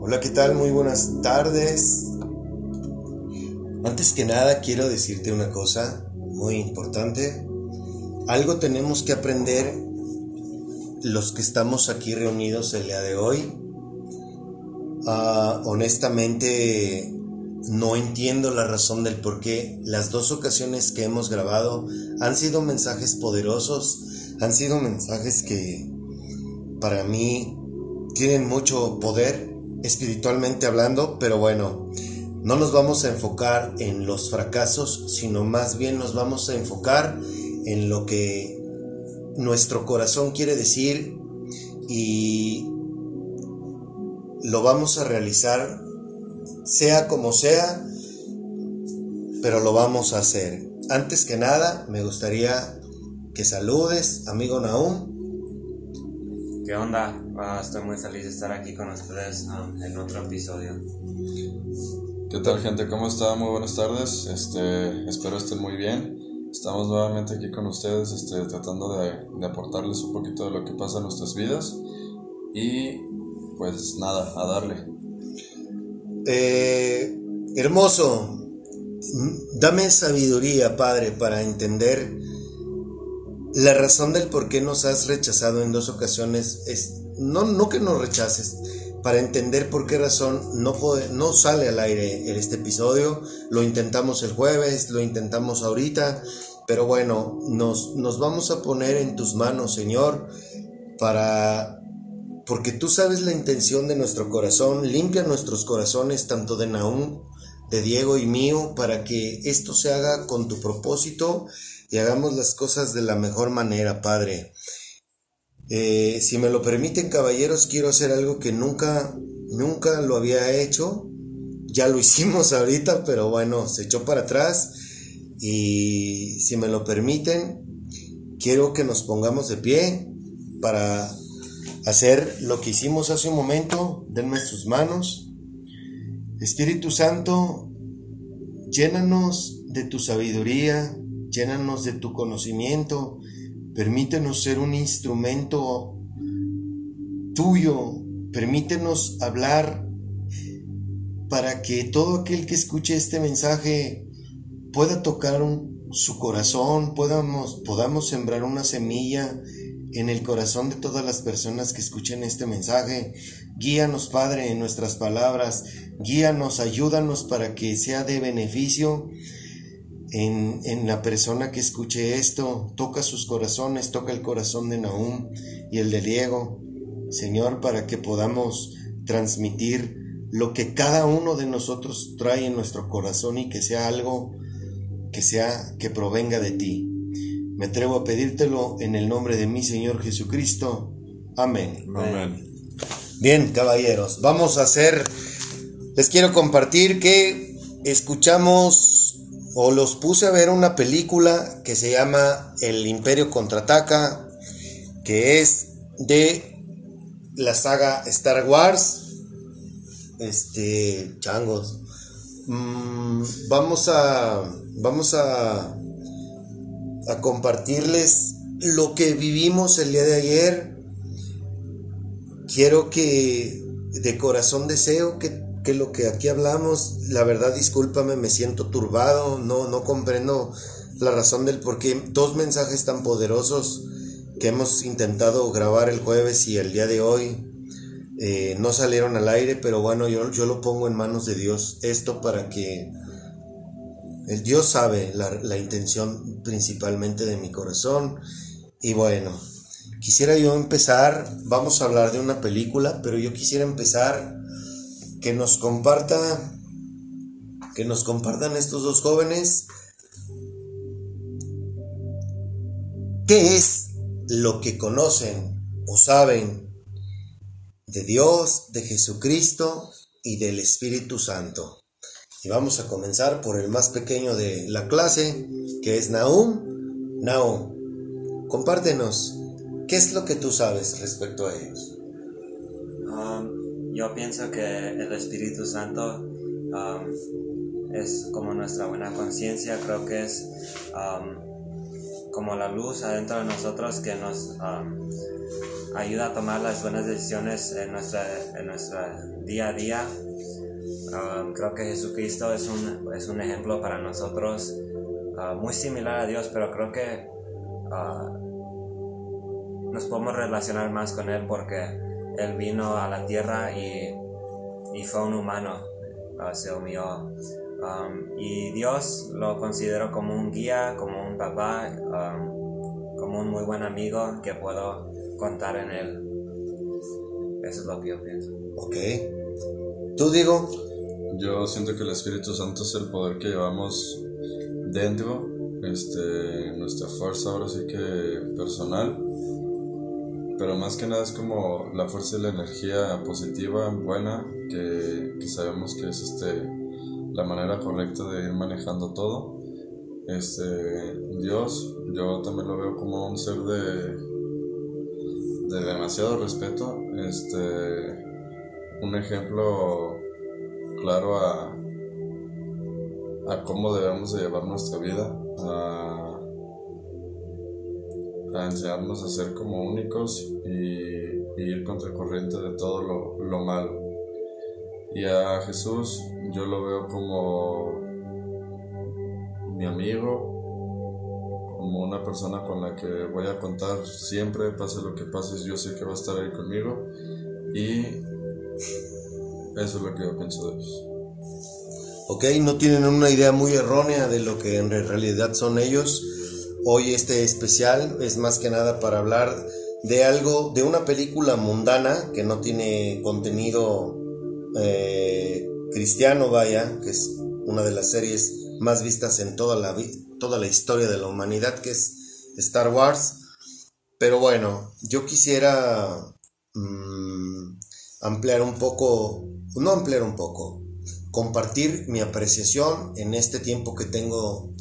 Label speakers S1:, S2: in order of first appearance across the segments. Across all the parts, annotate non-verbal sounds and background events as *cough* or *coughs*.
S1: Hola, ¿qué tal? Muy buenas tardes. Antes que nada quiero decirte una cosa muy importante. Algo tenemos que aprender los que estamos aquí reunidos el día de hoy. Ah, honestamente no entiendo la razón del por qué las dos ocasiones que hemos grabado han sido mensajes poderosos, han sido mensajes que para mí tienen mucho poder espiritualmente hablando, pero bueno, no nos vamos a enfocar en los fracasos, sino más bien nos vamos a enfocar en lo que nuestro corazón quiere decir y lo vamos a realizar sea como sea, pero lo vamos a hacer. Antes que nada, me gustaría que saludes, amigo Naum.
S2: ¿Qué onda? Ah, estoy muy feliz de estar aquí con ustedes um, en otro episodio.
S3: ¿Qué tal gente? ¿Cómo están? Muy buenas tardes. Este, espero estén muy bien. Estamos nuevamente aquí con ustedes este, tratando de, de aportarles un poquito de lo que pasa en nuestras vidas. Y pues nada, a darle.
S1: Eh, hermoso, dame sabiduría, Padre, para entender la razón del por qué nos has rechazado en dos ocasiones. Es, no, no que nos rechaces, para entender por qué razón no, no sale al aire en este episodio. Lo intentamos el jueves, lo intentamos ahorita, pero bueno, nos, nos vamos a poner en tus manos, Señor, para porque tú sabes la intención de nuestro corazón, limpia nuestros corazones, tanto de Naúm, de Diego y mío, para que esto se haga con tu propósito y hagamos las cosas de la mejor manera, Padre. Eh, si me lo permiten, caballeros, quiero hacer algo que nunca, nunca lo había hecho. Ya lo *laughs* hicimos ahorita, pero bueno, se echó para atrás. Y si me lo permiten, quiero que nos pongamos de pie para hacer lo que hicimos hace un momento, denme sus manos. Espíritu Santo, llénanos de tu sabiduría, llénanos de tu conocimiento, permítenos ser un instrumento tuyo, permítenos hablar para que todo aquel que escuche este mensaje pueda tocar su corazón, podamos, podamos sembrar una semilla en el corazón de todas las personas que escuchen este mensaje. Guíanos, Padre, en nuestras palabras. Guíanos, ayúdanos para que sea de beneficio en, en, la persona que escuche esto. Toca sus corazones, toca el corazón de Nahum y el de Diego. Señor, para que podamos transmitir lo que cada uno de nosotros trae en nuestro corazón y que sea algo que sea que provenga de ti. Me atrevo a pedírtelo en el nombre de mi Señor Jesucristo. Amén.
S3: Amén.
S1: Bien, caballeros, vamos a hacer, les quiero compartir que escuchamos o los puse a ver una película que se llama El Imperio contraataca, que es de la saga Star Wars. Este, changos. Mm, vamos a, vamos a a compartirles lo que vivimos el día de ayer. Quiero que de corazón deseo que, lo que aquí hablamos, la verdad discúlpame, me siento turbado, no, no comprendo la razón del por qué dos mensajes tan poderosos que hemos intentado grabar el jueves y el día de hoy eh, no salieron al aire, pero bueno, yo, yo lo pongo en manos de Dios, esto para que el Dios sabe la, intención principalmente de mi corazón. Y bueno, quisiera yo empezar, vamos a hablar de una película, pero yo quisiera empezar que nos comparta, que nos compartan estos dos jóvenes qué es lo que conocen o saben de Dios, de Jesucristo y del Espíritu Santo. Y vamos a comenzar por el más pequeño de la clase, que es Naum. Naum, compártenos, ¿qué es lo que tú sabes respecto a ellos?
S2: Um, yo pienso que el Espíritu Santo um, es como nuestra buena conciencia, creo que es um, como la luz adentro de nosotros que nos ayuda a tomar las buenas decisiones en nuestra, en nuestra día a día. Um, creo que Jesucristo es un, es un ejemplo para nosotros uh, muy similar a Dios, pero creo que uh, nos podemos relacionar más con Él porque Él vino a la tierra y, y fue un humano, uh, se humilló. Um, y Dios lo considero como un guía, como un papá, um, como un muy buen amigo que puedo contar en Él. Eso es lo que yo pienso.
S1: Ok. ¿Tú digo?
S3: Yo siento que el Espíritu Santo es el poder que llevamos dentro, este, nuestra fuerza ahora sí que personal, pero más que nada es como la fuerza y la energía positiva, buena, que, sabemos que es este, la manera correcta de ir manejando todo. Este, Dios, yo también lo veo como un ser de, de demasiado respeto, este, un ejemplo claro a, a cómo debemos de llevar nuestra vida, a enseñarnos a ser como únicos y, ir contracorriente de todo lo, lo malo. Y a Jesús yo lo veo como mi amigo, como una persona con la que voy a contar siempre, pase lo que pase, yo sé que va a estar ahí conmigo. Y eso es lo que yo pienso de ellos.
S1: Ok, no tienen una idea muy errónea de lo que en realidad son ellos. Hoy este especial es más que nada para hablar de algo, de una película mundana que no tiene contenido eh, cristiano, vaya, que es una de las series más vistas en toda la, historia de la humanidad, que es Star Wars. Pero bueno, yo quisiera mm, ampliar un poco, no ampliar un poco, compartir mi apreciación en este tiempo que tengo,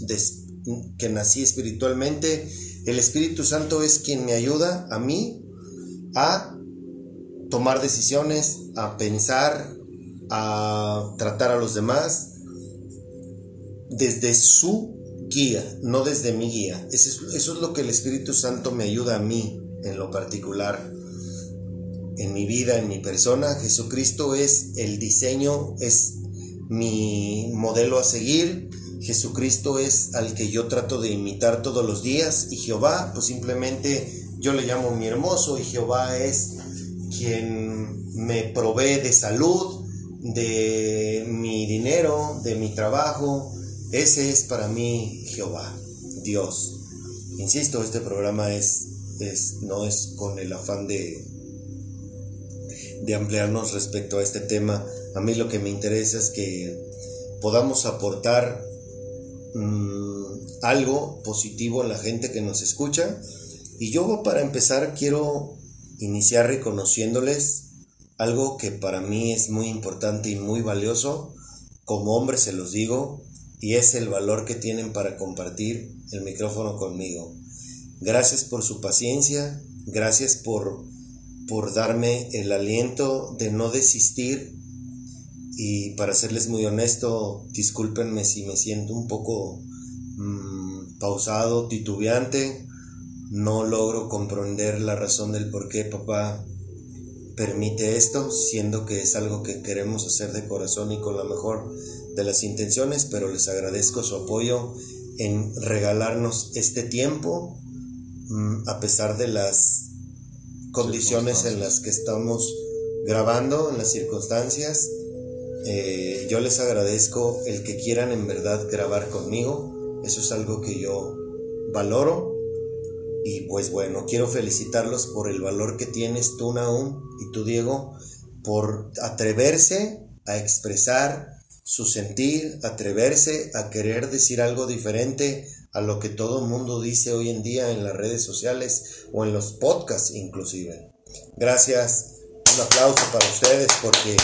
S1: que nací espiritualmente. El Espíritu Santo es quien me ayuda a mí a tomar decisiones, a pensar, a tratar a los demás desde su guía, no desde mi guía. Eso es, eso es lo que el Espíritu Santo me ayuda a mí en lo particular en mi vida, en mi persona. Jesucristo es el diseño, es mi modelo a seguir. Jesucristo es al que yo trato de imitar todos los días y Jehová, pues simplemente yo le llamo mi hermoso y Jehová es quien me provee de salud, de mi dinero, de mi trabajo. Ese es para mí Jehová, Dios. Insisto, este programa es, es no es con el afán de, de ampliarnos respecto a este tema. A mí lo que me interesa es que podamos aportar mmm, algo positivo a la gente que nos escucha. Y yo para empezar quiero iniciar reconociéndoles algo que para mí es muy importante y muy valioso. Como hombre se los digo, y es el valor que tienen para compartir el micrófono conmigo. Gracias por su paciencia, gracias por por darme el aliento de no desistir y para serles muy honesto, discúlpenme si me siento un poco mmm, pausado, titubeante, no logro comprender la razón del por qué papá permite esto, siendo que es algo que queremos hacer de corazón y con la mejor de las intenciones, pero les agradezco su apoyo en regalarnos este tiempo, mmm, a pesar de las condiciones en las que estamos grabando, en las circunstancias. Eh, yo les agradezco el que quieran en verdad grabar conmigo. Eso es algo que yo valoro. Y pues bueno, quiero felicitarlos por el valor que tienes tú, Naum, y tú, Diego, por atreverse a expresar su sentir, atreverse a querer decir algo diferente a lo que todo el mundo dice hoy en día en las redes sociales o en los podcasts inclusive. Gracias, un aplauso para ustedes porque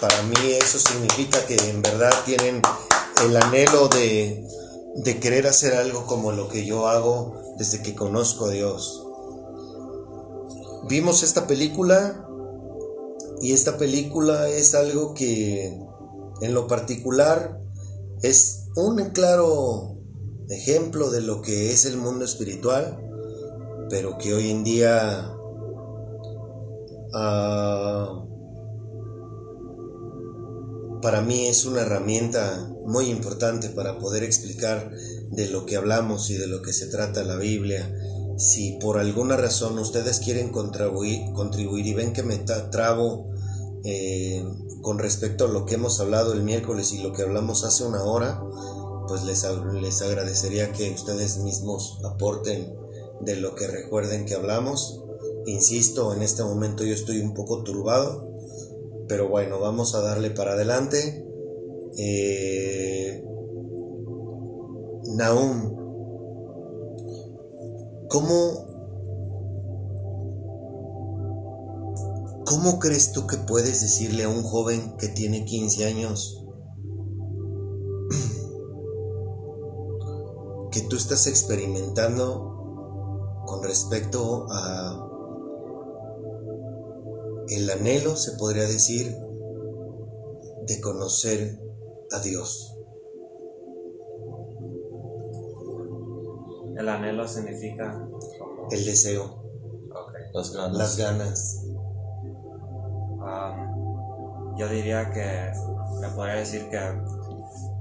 S1: para mí eso significa que en verdad tienen el anhelo de, de querer hacer algo como lo que yo hago desde que conozco a Dios. Vimos esta película y esta película es algo que en lo particular es un claro ejemplo de lo que es el mundo espiritual, pero que hoy en día ah, para mí es una herramienta muy importante para poder explicar de lo que hablamos y de lo que se trata la Biblia. Si por alguna razón ustedes quieren contribuir, contribuir y ven que me trabo eh, con respecto a lo que hemos hablado el miércoles y lo que hablamos hace una hora, pues les, les agradecería que ustedes mismos aporten de lo que recuerden que hablamos. Insisto, en este momento yo estoy un poco turbado, pero bueno, vamos a darle para adelante. Eh, Naum, ¿cómo, ¿cómo crees tú que puedes decirle a un joven que tiene 15 años que tú estás experimentando con respecto a el anhelo, se podría decir, de conocer a Dios.
S2: El anhelo significa
S1: el deseo,
S3: las ganas.
S1: Las ganas.
S2: Um, yo diría que me podría decir que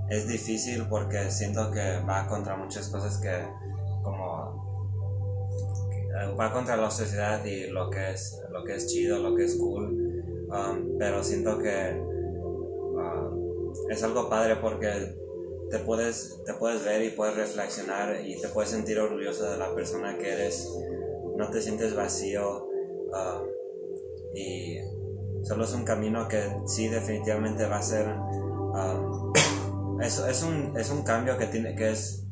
S2: es difícil porque siento que va contra muchas cosas que como va contra la sociedad y lo que es lo que es chido lo que es cool. Um, pero siento que uh, es algo padre porque te puedes te puedes ver y puedes reflexionar y te puedes sentir orgulloso de la persona que eres. No te sientes vacío uh, y solo es un camino que sí definitivamente va a ser um, *coughs* es, es, un, es un cambio que tiene que es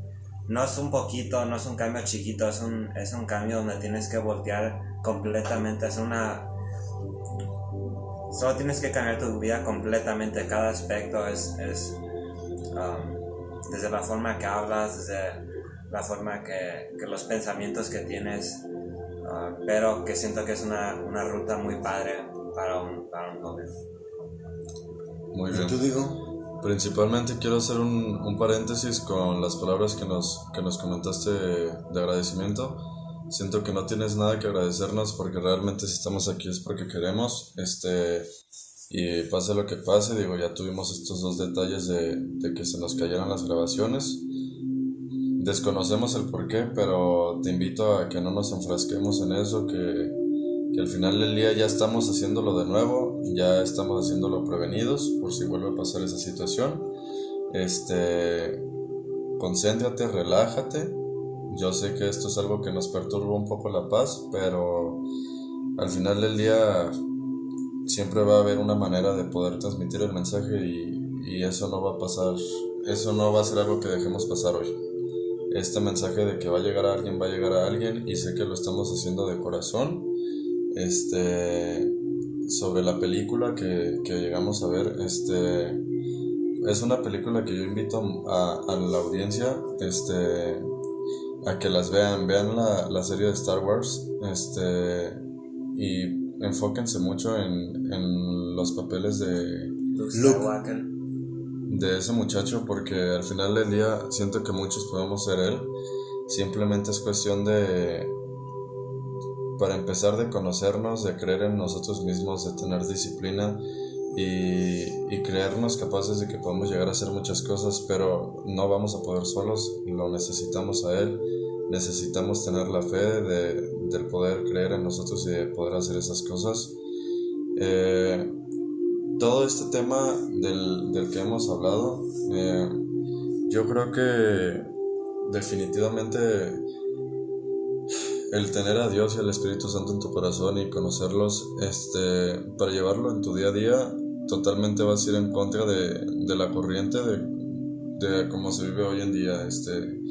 S2: no es un poquito, no es un cambio chiquito, es un, es un cambio donde tienes que voltear completamente, es una... Solo tienes que cambiar tu vida completamente, cada aspecto es, es um, desde la forma que hablas, desde la forma que, que los pensamientos que tienes, uh, pero que siento que es una, una ruta muy padre para un, para un joven.
S3: Muy bien.
S1: ¿Y tú digo?
S3: Principalmente quiero hacer un, un, paréntesis con las palabras que nos, que nos comentaste de agradecimiento. Siento que no tienes nada que agradecernos porque realmente si estamos aquí es porque queremos. Este, y pase lo que pase, digo, ya tuvimos estos dos detalles de, de que se nos cayeran las grabaciones. Desconocemos el por qué, pero te invito a que no nos enfrasquemos en eso, que que al final del día ya estamos haciéndolo de nuevo, ya estamos haciéndolo prevenidos por si vuelve a pasar esa situación. Este, concéntrate, relájate. Yo sé que esto es algo que nos perturba un poco la paz, pero al final del día siempre va a haber una manera de poder transmitir el mensaje y, y eso no va a pasar, eso no va a ser algo que dejemos pasar hoy. Este mensaje de que va a llegar a alguien, va a llegar a alguien y sé que lo estamos haciendo de corazón este sobre la película que, llegamos a ver este es una película que yo invito a, la audiencia este a que las vean vean la, serie de Star Wars este y enfóquense mucho en, en los papeles de
S2: Luke
S3: de ese muchacho porque al final del día siento que muchos podemos ser él. Simplemente es cuestión de para empezar de conocernos, de creer en nosotros mismos, de tener disciplina y, y, creernos capaces de que podemos llegar a hacer muchas cosas, pero no vamos a poder solos, lo necesitamos a Él, necesitamos tener la fe de, del poder creer en nosotros y de poder hacer esas cosas. Eh, todo este tema del, del, que hemos hablado, eh, yo creo que definitivamente el tener a Dios y al Espíritu Santo en tu corazón y conocerlos, este, para llevarlo en tu día a día, totalmente vas a ir en contra de, de la corriente de, de cómo se vive hoy en día, este,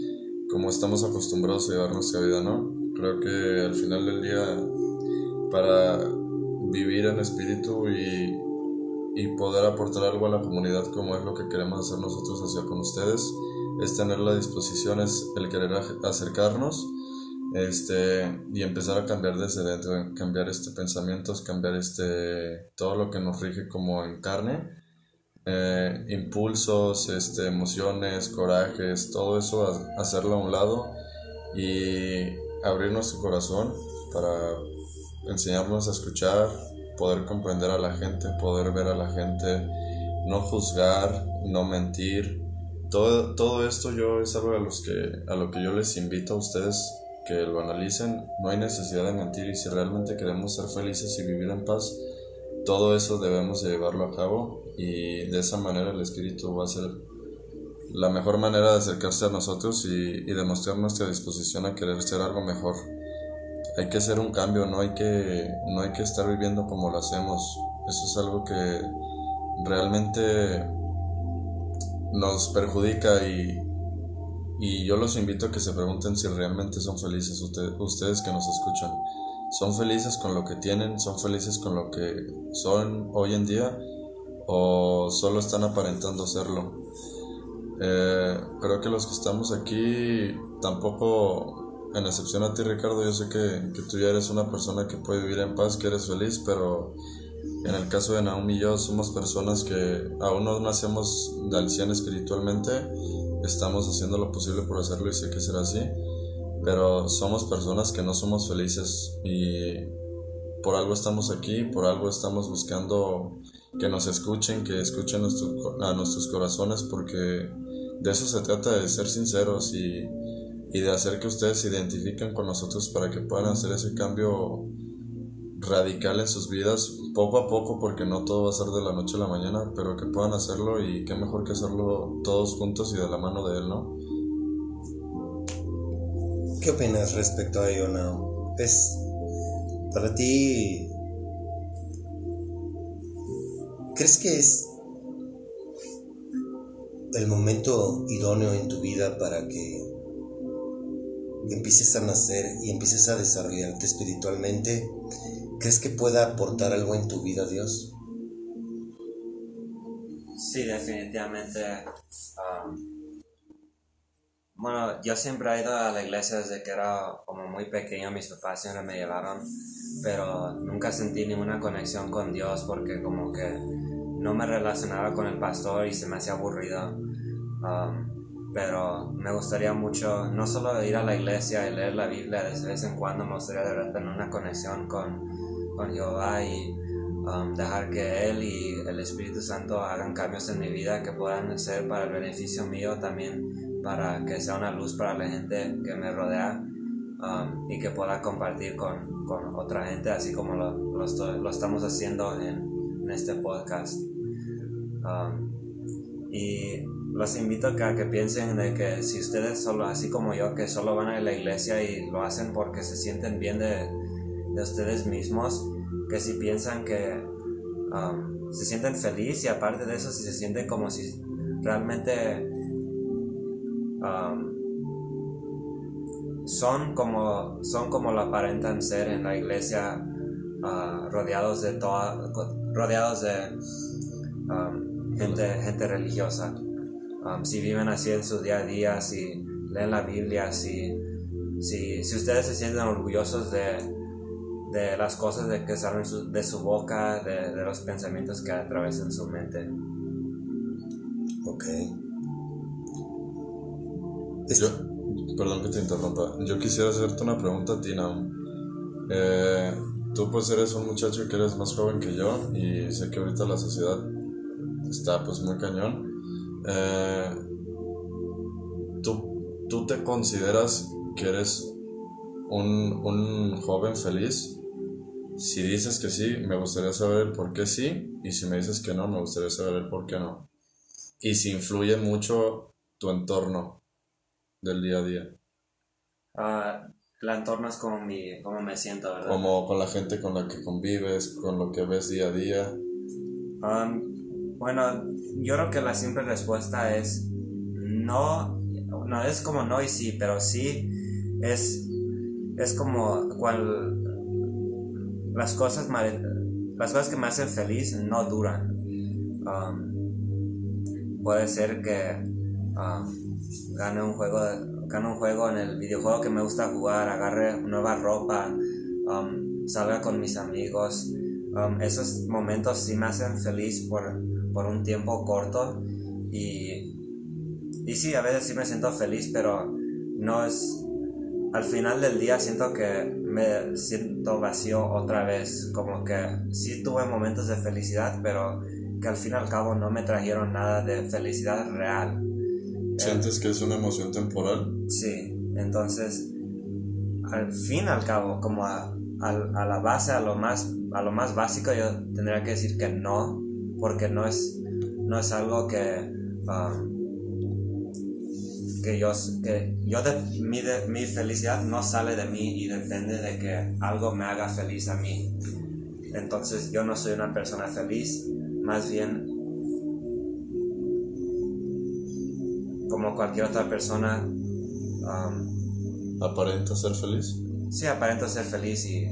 S3: como estamos acostumbrados a llevar nuestra vida, ¿no? Creo que al final del día, para vivir en espíritu y, y poder aportar algo a la comunidad como es lo que queremos hacer nosotros hacia con ustedes, es tener la disposición, es el querer acercarnos este, y empezar a cambiar desde dentro, cambiar este pensamientos, cambiar este, todo lo que nos rige como en carne, eh, impulsos, este, emociones, corajes, todo eso, hacerlo a un lado y abrir nuestro corazón para enseñarnos a escuchar, poder comprender a la gente, poder ver a la gente, no juzgar, no mentir. Todo, todo esto yo es algo a, los que, a lo que yo les invito a ustedes que lo analicen. No hay necesidad de mentir y si realmente queremos ser felices y vivir en paz, todo eso debemos llevarlo a cabo y de esa manera el Espíritu va a ser la mejor manera de acercarse a nosotros y, y demostrar nuestra disposición a querer ser algo mejor hay que hacer un cambio, no hay que, no hay que estar viviendo como lo hacemos. Eso es algo que realmente nos perjudica y, y yo los invito a que se pregunten si realmente son felices ustedes que nos escuchan. ¿Son felices con lo que tienen? ¿Son felices con lo que son hoy en día? ¿O solo están aparentando serlo? Eh, creo que los que estamos aquí tampoco en excepción a ti Ricardo, yo sé que, que, tú ya eres una persona que puede vivir en paz, que eres feliz, pero en el caso de Naomi y yo somos personas que aún no nacemos al 100 espiritualmente, estamos haciendo lo posible por hacerlo y sé que será así, pero somos personas que no somos felices y por algo estamos aquí, por algo estamos buscando que nos escuchen, que escuchen a nuestros corazones, porque de eso se trata, de ser sinceros y y de hacer que ustedes se identifiquen con nosotros para que puedan hacer ese cambio radical en sus vidas poco a poco porque no todo va a ser de la noche a la mañana pero que puedan hacerlo y qué mejor que hacerlo todos juntos y de la mano de él no
S1: ¿qué opinas respecto a ello Nao? es para ti ¿crees que es el momento idóneo en tu vida para que empieces a nacer y empieces a desarrollarte espiritualmente, ¿crees que pueda aportar algo en tu vida Dios?
S2: Sí, definitivamente. Um, bueno, yo siempre he ido a la iglesia desde que era como muy pequeño, mis papás siempre me llevaron, pero nunca sentí ninguna conexión con Dios porque como que no me relacionaba con el pastor y se me hacía aburrido. Um, pero me gustaría mucho no solo ir a la iglesia y leer la Biblia de vez en cuando, me gustaría de verdad tener una conexión con, con Jehová y um, dejar que Él y el Espíritu Santo hagan cambios en mi vida que puedan ser para el beneficio mío también, para que sea una luz para la gente que me rodea um, y que pueda compartir con, con, otra gente, así como lo, lo, lo estamos haciendo en, en este podcast. Um, y los invito a que piensen de que si ustedes solo, así como yo, que solo van a la iglesia y lo hacen porque se sienten bien de, de ustedes mismos, que si piensan que um, se sienten feliz y aparte de eso si se sienten como si realmente um, son como son como lo aparentan ser en la iglesia uh, rodeados de toda, rodeados de um, gente, gente religiosa. Si viven así en su día a día, si leen la Biblia, si, si, si ustedes se sienten orgullosos de, de las cosas de que salen de su boca, de, de, los pensamientos que atravesan su mente.
S1: Ok.
S3: Yo, perdón que te interrumpa. Yo quisiera hacerte una pregunta a ti, eh, tú pues eres un muchacho que eres más joven que yo y sé que ahorita la sociedad está pues muy cañón. Eh, ¿tú, ¿tú, te consideras que eres un, un, joven feliz? Si dices que sí, me gustaría saber el por qué sí, y si me dices que no, me gustaría saber el por qué no. Y si influye mucho tu entorno del día a día.
S2: Uh, el entorno es como, mi, como me siento, ¿verdad?
S3: Como con la gente con la que convives, con lo que ves día a día.
S2: Um, bueno, yo creo que la simple respuesta es no, no es como no y sí, pero sí es, es como cuando las cosas, las cosas que me hacen feliz no duran. Um, puede ser que um, gane un juego, gane un juego en el videojuego que me gusta jugar, agarre nueva ropa, um, salga con mis amigos. esos momentos sí me hacen feliz por por un tiempo corto y, y sí, a veces sí me siento feliz, pero no es... Al final del día siento que me siento vacío otra vez, como que sí tuve momentos de felicidad, pero que al fin y al cabo no me trajeron nada de felicidad real.
S3: ¿Sientes que es una emoción temporal?
S2: Sí, entonces al fin y al cabo, como a, la base, a lo, más, a lo más básico, yo tendría que decir que no, porque no es, no es algo que... Um, que yo, que yo de, mi, de, mi felicidad no sale de mí y depende de que algo me haga feliz a mí. Entonces yo no soy una persona feliz, más bien como cualquier otra persona.
S3: Um, ¿Aparenta ser feliz?
S2: Sí, aparento ser feliz y,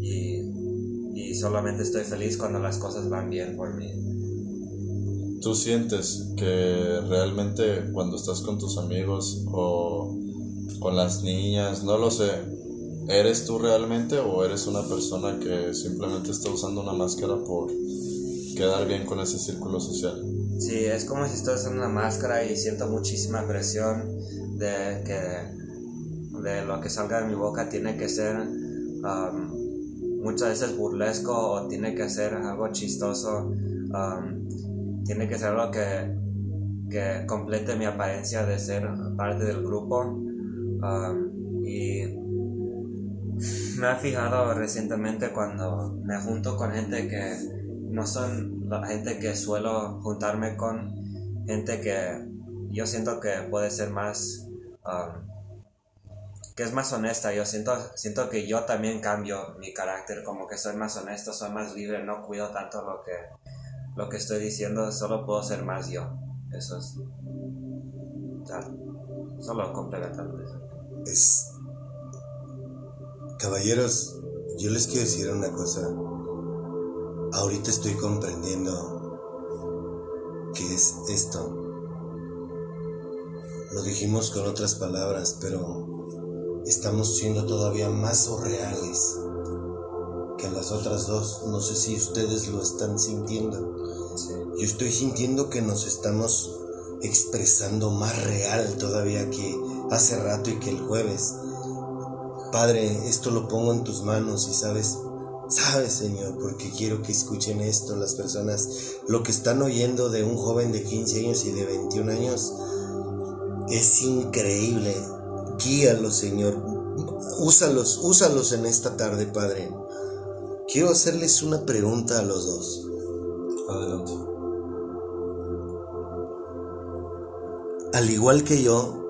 S2: y, y solamente estoy feliz cuando las cosas van bien por mí.
S3: ¿Tú sientes que realmente cuando estás con tus amigos o con las niñas, no lo sé, ¿eres tú realmente o eres una persona que simplemente está usando una máscara por quedar bien con ese círculo social?
S2: Sí, es como si estoy usando una máscara y siento muchísima presión de que de lo que salga de mi boca tiene que ser um, muchas veces burlesco o tiene que ser algo chistoso. Um, tiene que ser algo que, que complete mi apariencia de ser parte del grupo. Um, y me he fijado recientemente cuando me junto con gente que no son la gente que suelo juntarme con, gente que yo siento que puede ser más, um, que es más honesta. Yo siento, siento que yo también cambio mi carácter, como que soy más honesto, soy más libre, no cuido tanto lo que lo que estoy diciendo, solo puedo ser más yo. Eso es. Solo complementando eso.
S1: Es. Caballeros, yo les quiero decir una cosa. Ahorita estoy comprendiendo qué es esto. Lo dijimos con otras palabras, pero estamos siendo todavía más surreales que las otras dos. No sé si ustedes lo están sintiendo. Yo estoy sintiendo que nos estamos expresando más real todavía que hace rato y que el jueves. Padre, esto lo pongo en tus manos y sabes, sabes Señor, porque quiero que escuchen esto las personas, lo que están oyendo de un joven de 15 años y de 21 años, es increíble. Guíalos Señor, úsalos, úsalos en esta tarde Padre. Quiero hacerles una pregunta a los dos.
S3: Adelante.
S1: Al igual que yo,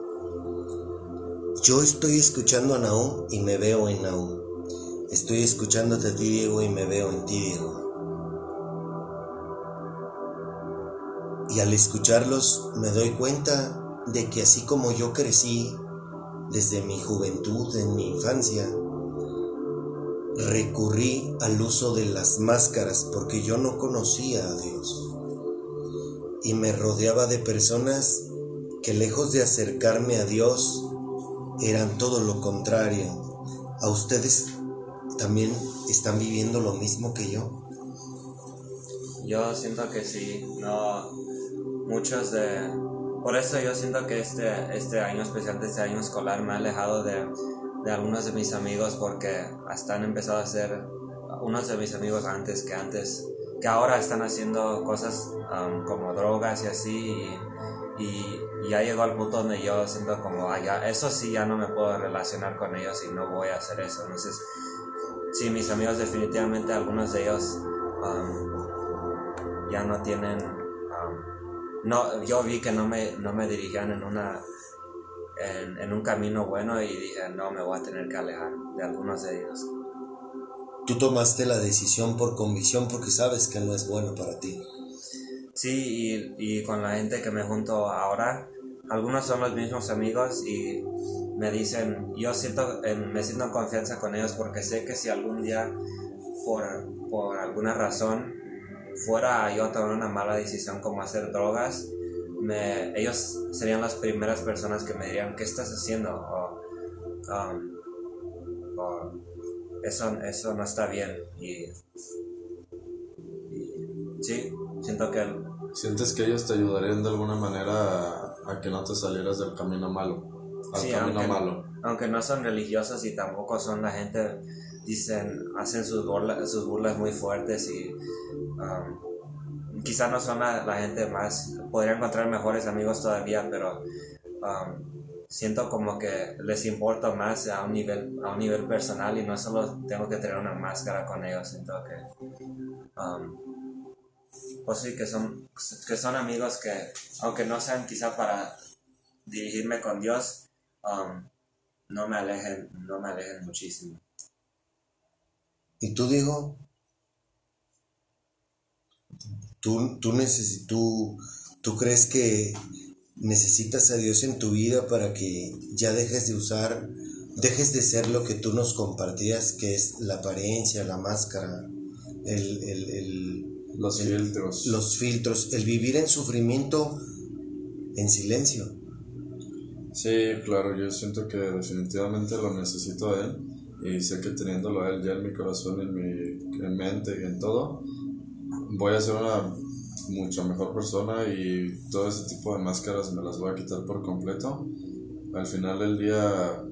S1: yo estoy escuchando a Naum y me veo en Naum. Estoy escuchándote a ti, Diego, y me veo en ti, Diego. Y al escucharlos me doy cuenta de que así como yo crecí desde mi juventud, en mi infancia, recurrí al uso de las máscaras porque yo no conocía a Dios y me rodeaba de personas que lejos de acercarme a Dios eran todo lo contrario. ¿A ustedes también están viviendo lo mismo que yo?
S2: Yo siento que sí, no muchos de por eso yo siento que este este año especial este año escolar me ha alejado de de algunos de mis amigos porque hasta han empezado a hacer unos de mis amigos antes que antes, que ahora están haciendo cosas um, como drogas y así y, ya llegó al punto donde yo siento como, ah, eso sí, ya no me puedo relacionar con ellos y no voy a hacer eso. Entonces, sí, mis amigos definitivamente, algunos de ellos um, ya no tienen... Um, no, yo vi que no me, no me dirigían en una en, un camino bueno y dije, no, me voy a tener que alejar de algunos de ellos.
S1: Tú tomaste la decisión por convicción porque sabes que no es bueno para ti.
S2: Sí, y, y con la gente que me junto ahora, algunos son los mismos amigos y me dicen, yo siento, me siento en confianza con ellos porque sé que si algún día, por, por alguna razón, fuera yo a tomar una mala decisión como hacer drogas, me, ellos serían las primeras personas que me dirían, ¿qué estás haciendo? O, um, eso, eso no está bien. Y, sí, siento que...
S3: ¿Sientes que ellos te ayudarían de alguna manera a, que no te salieras del camino malo? Al camino malo.
S2: aunque no son religiosos y tampoco son la gente, dicen, hacen sus burlas, sus burlas muy fuertes y um, quizás no son la, gente más, podría encontrar mejores amigos todavía, pero um, siento como que les importa más a un nivel, a un nivel personal y no solo tengo que tener una máscara con ellos, siento que... Um, pues sí, que son, que son amigos que, aunque no sean quizá para dirigirme con Dios, um, no me alejen, no me alejen muchísimo.
S1: ¿Y tú, digo ¿Tú, tú, tú, tú crees que necesitas a Dios en tu vida para que ya dejes de usar, dejes de ser lo que tú nos compartías, que es la apariencia, la máscara, el,
S3: los filtros.
S1: Los filtros, el vivir en sufrimiento en silencio.
S3: Sí, claro, yo siento que definitivamente lo necesito a él y sé que teniéndolo a él ya en mi corazón, en mi mente y en todo, voy a ser una mucho mejor persona y todo ese tipo de máscaras me las voy a quitar por completo. Al final del día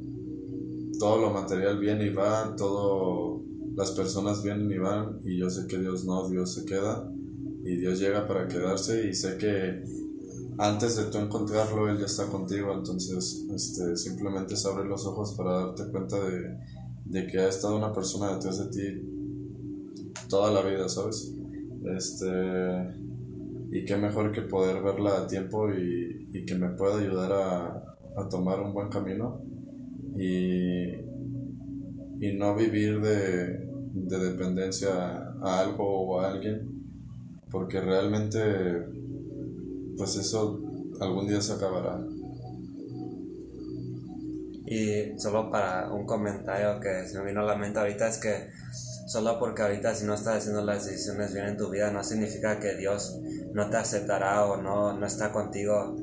S3: todo lo material viene y va, todo las personas vienen y van y yo sé que Dios no, Dios se queda y Dios llega para quedarse y sé que antes de tú encontrarlo Él ya está contigo, entonces este, simplemente se abre los ojos para darte cuenta de, de que ha estado una persona detrás de ti toda la vida, ¿sabes? Este, y qué mejor que poder verla a tiempo y, y que me pueda ayudar a, a tomar un buen camino y, y no vivir de, de dependencia a algo o a alguien, porque realmente pues eso algún día se acabará.
S2: Y solo para un comentario que se me vino a la mente ahorita es que solo porque ahorita si no estás haciendo las decisiones bien en tu vida no significa que Dios no te aceptará o no, no está contigo.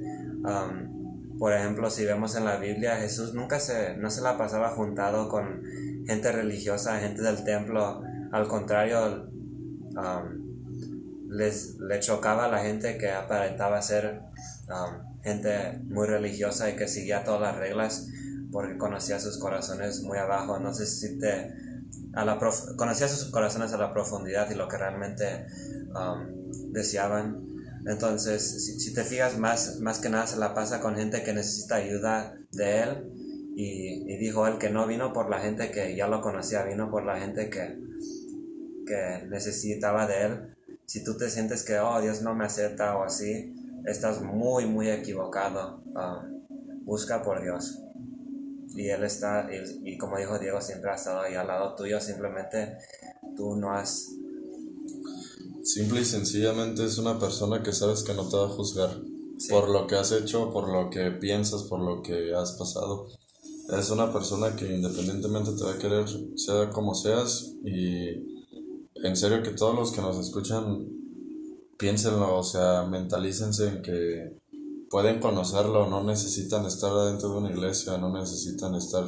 S2: por ejemplo, si vemos en la Biblia, Jesús nunca se, no se la pasaba juntado con gente religiosa, gente del templo. Al contrario, um, le chocaba a la gente que aparentaba ser um, gente muy religiosa y que seguía todas las reglas porque conocía sus corazones muy abajo. No sé si te... A la conocía sus corazones a la profundidad y lo que realmente um, deseaban. Entonces, si, te fijas, más, más que nada se la pasa con gente que necesita ayuda de él y, dijo él que no vino por la gente que ya lo conocía, vino por la gente que, que necesitaba de él. Si tú te sientes que, oh, Dios no me acepta o así, estás muy, muy equivocado. Ah, busca por Dios. Y Él está, y, como dijo Diego, siempre ha estado ahí al lado tuyo, simplemente tú no has...
S3: Simple y sencillamente es una persona que sabes que no te va a juzgar por lo que has hecho, por lo que piensas, por lo que has pasado. Es una persona que independientemente te va a querer, sea como seas, y en serio que todos los que nos escuchan, piénsenlo, o sea, mentalícense en que pueden conocerlo, no necesitan estar dentro de una iglesia, no necesitan estar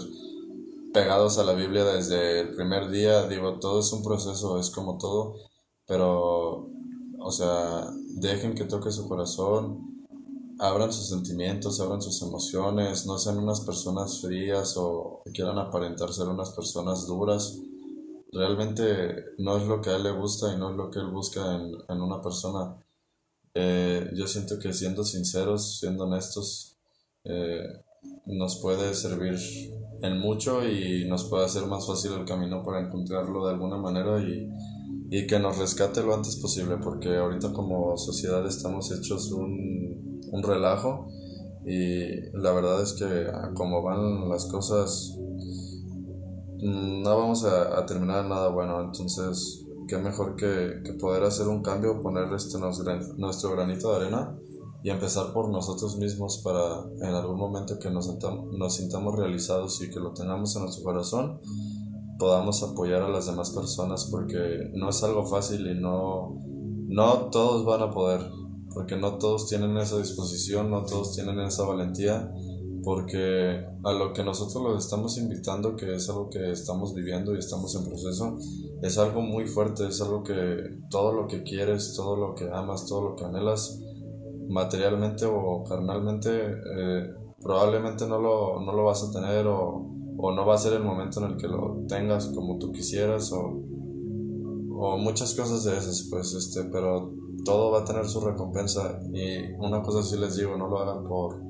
S3: pegados a la Biblia desde el primer día, digo, todo es un proceso, es como todo, pero, o sea, dejen que toque su corazón, abran sus sentimientos, abran sus emociones, no sean unas personas frías o quieran aparentar ser unas personas duras. Realmente no es lo que a él le gusta y no es lo que él busca en, una persona. Eh, yo siento que siendo sinceros, siendo honestos, eh, nos puede servir en mucho y nos puede hacer más fácil el camino para encontrarlo de alguna manera y, y que nos rescate lo antes posible, porque ahorita como sociedad estamos hechos un un relajo y la verdad es que como van las cosas mm, no vamos a, terminar nada bueno. Entonces qué mejor que, poder hacer un cambio poner este nuestro granito de arena y empezar por nosotros mismos para en algún momento que nos, nos sintamos realizados y que lo tengamos en nuestro corazón podamos apoyar a las demás personas porque no es algo fácil y no, no todos van a poder porque no todos tienen esa disposición, no todos tienen esa valentía, porque a lo que nosotros los estamos invitando, que es algo que estamos viviendo y estamos en proceso, es algo muy fuerte, es algo que todo lo que quieres, todo lo que amas, todo lo que anhelas, materialmente o carnalmente, eh, probablemente no lo, no lo vas a tener o, o no va a ser el momento en el que lo tengas como tú quisieras o, o muchas cosas de esas, pues, este, pero todo va a tener su recompensa y una cosa sí les digo, no lo hagan por,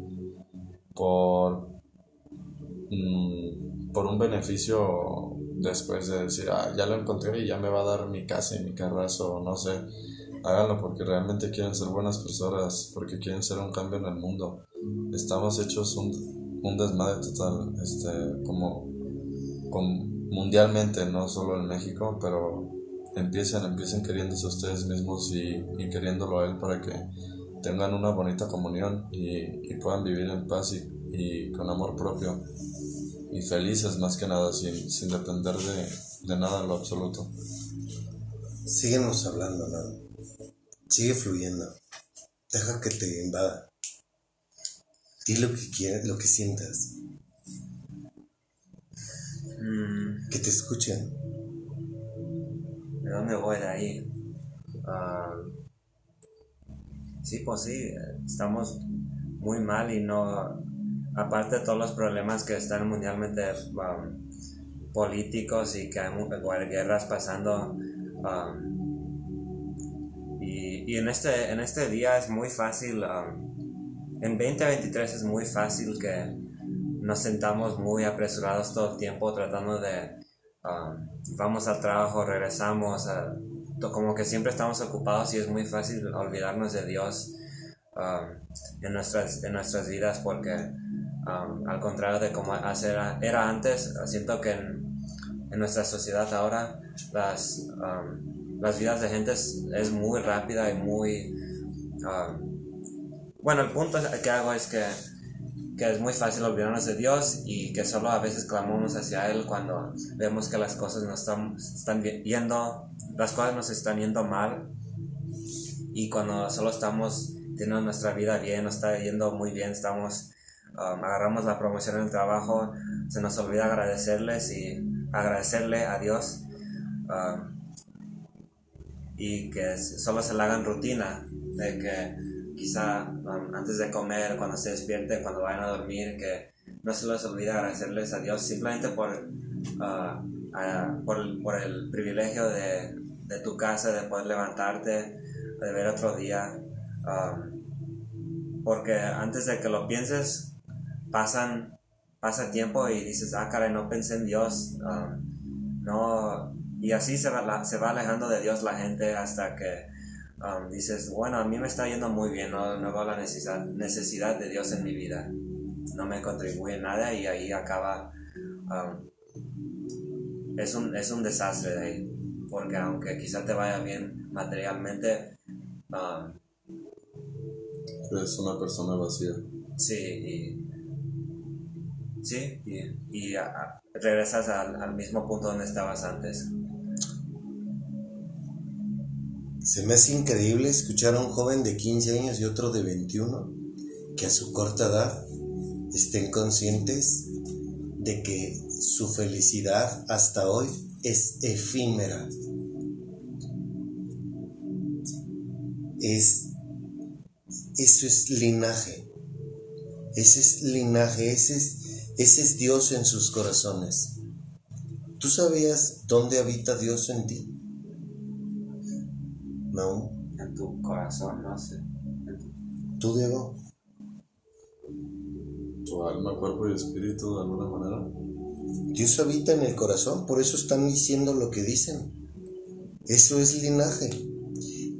S3: por, mm, por un beneficio después de decir, ah, ya lo encontré y ya me va a dar mi casa y mi carrazo, no sé, háganlo porque realmente quieren ser buenas personas, porque quieren ser un cambio en el mundo. Estamos hechos un, un desmadre total, este, como, mundialmente, no solo en México, pero empiecen, empiecen queriéndose ustedes mismos y, y queriéndolo a Él para que tengan una bonita comunión y, puedan vivir en paz y, y, con amor propio y felices más que nada, sin, sin depender de, de, nada en lo absoluto.
S1: Síguenos hablando, ¿no? Sigue fluyendo. Deja que te invada. Di lo que quieras, lo que sientas. Mm. Que te escuchen.
S2: ¿De dónde voy de ahí? Ah, sí, pues sí, estamos muy mal y no, aparte de todos los problemas que están mundialmente um, políticos y que hay guerras pasando, um, y, y, en, este, en este día es muy fácil um, en 2023 es muy fácil que nos sentamos muy apresurados todo el tiempo tratando de, um, vamos al trabajo, regresamos, como que siempre estamos ocupados y es muy fácil olvidarnos de Dios um, en, nuestras, en nuestras vidas porque um, al contrario de como era antes, siento que en, nuestra sociedad ahora las, las vidas de gente es, es muy rápida y muy bueno, el punto que hago es que, que, es muy fácil olvidarnos de Dios y que solo a veces clamamos hacia Él cuando vemos que las cosas nos están, están yendo, las cosas nos están yendo mal. Y cuando solo estamos teniendo nuestra vida bien, nos está yendo muy bien, estamos, um, agarramos la promoción en el trabajo, se nos olvida agradecerles y agradecerle a Dios um, y que solo se le hagan rutina de que quizá antes de comer, cuando se despierten, cuando vayan a dormir, que no se les olvide agradecerles a Dios simplemente por, uh, por, el privilegio de, de, tu casa, de poder levantarte, de ver otro día. Um, porque antes de que lo pienses, pasan, pasa tiempo y dices, ah, caray, no pensé en Dios. Um, no, y así se va, se va alejando de Dios la gente hasta que Um, dices, bueno, a mí me está yendo muy bien, no, no veo la necesidad, necesidad de Dios en mi vida, no me contribuye nada y ahí acaba, um, es, un, es un desastre de ahí, porque aunque quizá te vaya bien materialmente, um,
S3: eres una persona vacía.
S2: Sí, y, sí, y, regresas al, al mismo punto donde estabas antes.
S1: Se me hace increíble escuchar a un joven de 15 años y otro de 21 que a su corta edad estén conscientes de que su felicidad hasta hoy es efímera. Es, eso es linaje. Ese es linaje, ese es, ese es Dios en sus corazones. ¿Tú sabías dónde habita Dios en ti?
S2: No. En tu corazón, no sé.
S1: ¿Tú, Diego?
S3: Tu alma, cuerpo y espíritu, de alguna manera.
S1: Dios habita en el corazón, por eso están diciendo lo que dicen. Eso es linaje.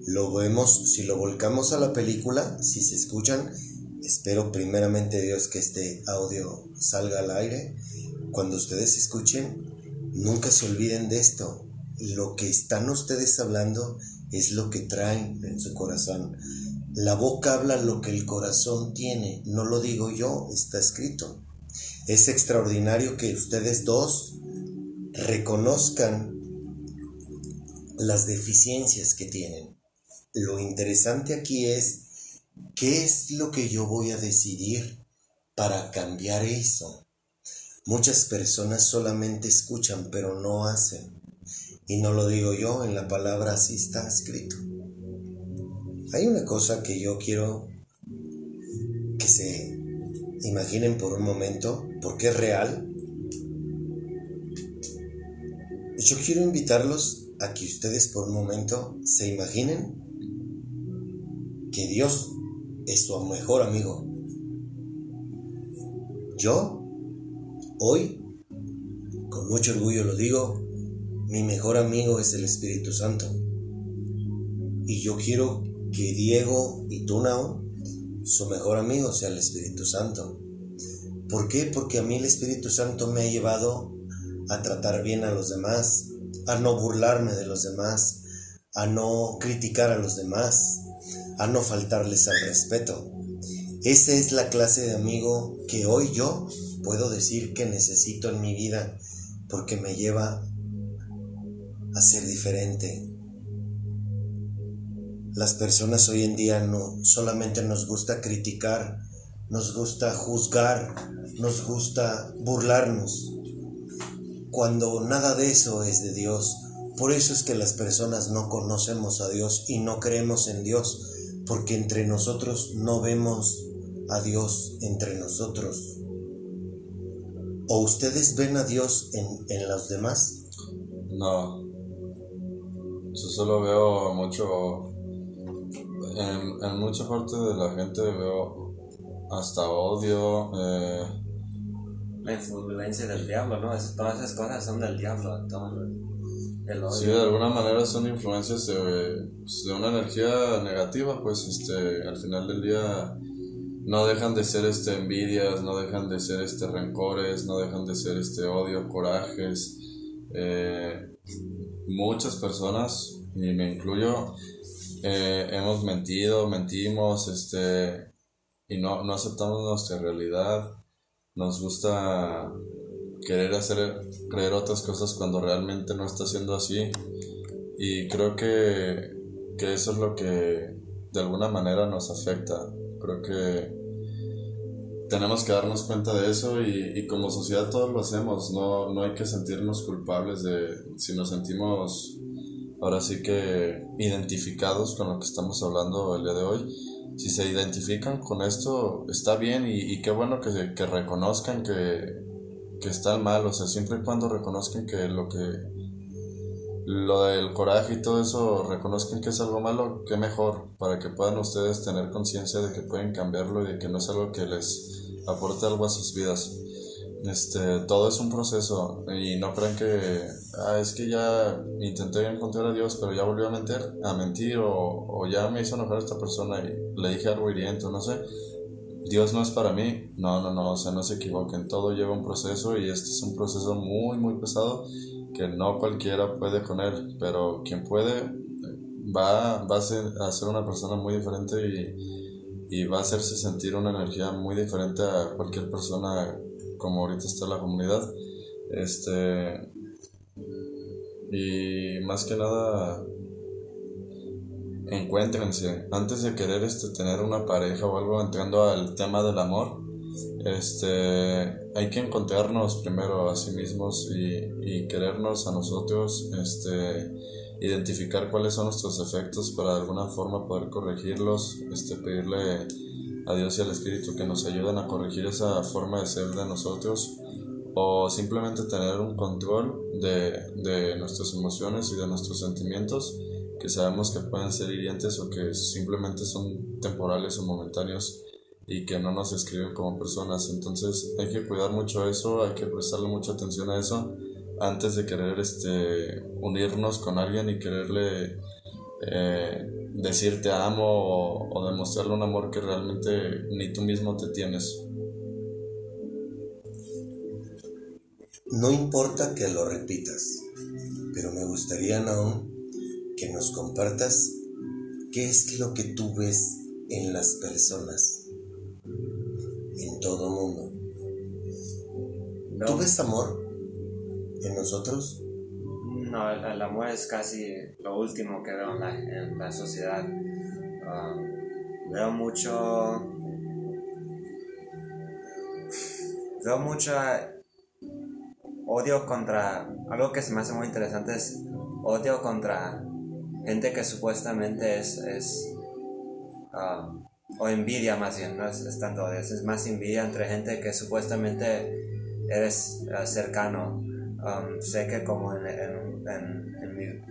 S1: Lo vemos, si lo volcamos a la película, si se escuchan, espero primeramente Dios que este audio salga al aire. Cuando ustedes escuchen, nunca se olviden de esto. Lo que están ustedes hablando es lo que traen en su corazón. La boca habla lo que el corazón tiene, no lo digo yo, está escrito. Es extraordinario que ustedes dos reconozcan las deficiencias que tienen. Lo interesante aquí es qué es lo que yo voy a decidir para cambiar eso. Muchas personas solamente escuchan pero no hacen. Y no lo digo yo, en la palabra así está escrito. Hay una cosa que yo quiero que se imaginen por un momento, porque es real. Yo quiero invitarlos a que ustedes por un momento se imaginen que Dios es su mejor amigo. Yo, hoy, con mucho orgullo lo digo, mi mejor amigo es el Espíritu Santo. Y yo quiero que Diego y Tunao, su mejor amigo, sea el Espíritu Santo. ¿Por qué? Porque a mí el Espíritu Santo me ha llevado a tratar bien a los demás, a no burlarme de los demás, a no criticar a los demás, a no faltarles al respeto. Esa es la clase de amigo que hoy yo puedo decir que necesito en mi vida porque me lleva a ser diferente. Las personas hoy en día no solamente nos gusta criticar, nos gusta juzgar, nos gusta burlarnos, cuando nada de eso es de Dios. Por eso es que las personas no conocemos a Dios y no creemos en Dios, porque entre nosotros no vemos a Dios entre nosotros. ¿O ustedes ven a Dios en, en los demás?
S3: No. Yo solo veo mucho. En, en mucha parte de la gente veo hasta odio. Eh,
S2: La influencia del diablo, ¿no? Es- todas esas cosas son del diablo. el odio.
S3: Sí, de alguna manera son influencias de, pues, de una energía negativa, pues este, al final del día no dejan de ser este, envidias, no dejan de ser este, rencores, no dejan de ser este, odio, corajes. Eh, muchas personas, y me incluyo, eh, hemos mentido, mentimos, este, y no, no aceptamos nuestra realidad. Nos gusta querer hacer creer otras cosas cuando realmente no está siendo así. Y creo que, que eso es lo que de alguna manera nos afecta. Creo que tenemos que darnos cuenta de eso y, y como sociedad todos lo hacemos. No, no hay que sentirnos culpables de si nos sentimos ahora sí que identificados con lo que estamos hablando el día de hoy. Si se identifican con esto, está bien y, y qué bueno que, que reconozcan que, que están mal, o sea, siempre y cuando reconozcan que lo que lo del coraje y todo eso reconozcan que es algo malo, qué mejor para que puedan ustedes tener conciencia de que pueden cambiarlo y de que no es algo que les aporte algo a sus vidas. Este, todo es un proceso y no crean que ah, es que ya intenté encontrar a Dios, pero ya volvió a mentir, a mentir o, o ya me hizo enojar a esta persona y le dije algo hiriente, no sé. Dios no es para mí. No, no, no, o sea, no se equivoquen. Todo lleva un proceso y este es un proceso muy, muy pesado que no cualquiera puede con él, pero quien puede va, va a, ser, a ser una persona muy diferente y, y va a hacerse sentir una energía muy diferente a cualquier persona como ahorita está la comunidad. Este. Y más que nada, encuéntrense. Antes de querer este, tener una pareja o algo, entrando al tema del amor, este, hay que encontrarnos primero a sí mismos y, y querernos a nosotros, este, identificar cuáles son nuestros defectos para de alguna forma poder corregirlos, este, pedirle a Dios y al Espíritu que nos ayuden a corregir esa forma de ser de nosotros o simplemente tener un control de, de nuestras emociones y de nuestros sentimientos que sabemos que pueden ser hirientes o que simplemente son temporales o momentáneos y que no nos escriben como personas. Entonces hay que cuidar mucho eso, hay que prestarle mucha atención a eso antes de querer este, unirnos con alguien y quererle eh, decir te amo o, o demostrarle un amor que realmente ni tú mismo te tienes.
S1: No importa que lo repitas, pero me gustaría, Naum, que nos compartas qué es lo que tú ves en las personas, en todo mundo. ¿Tú ves amor en nosotros?
S2: No, el, el amor es casi lo último que veo en la, en la sociedad. Ah, veo mucho. Veo mucho odio contra. Algo que se me hace muy interesante es odio contra gente que supuestamente es. es ah, o envidia más bien, no es, tanto odio, es más envidia entre gente que supuestamente eres eh, cercano. Um, sé que como en, en, en, mi-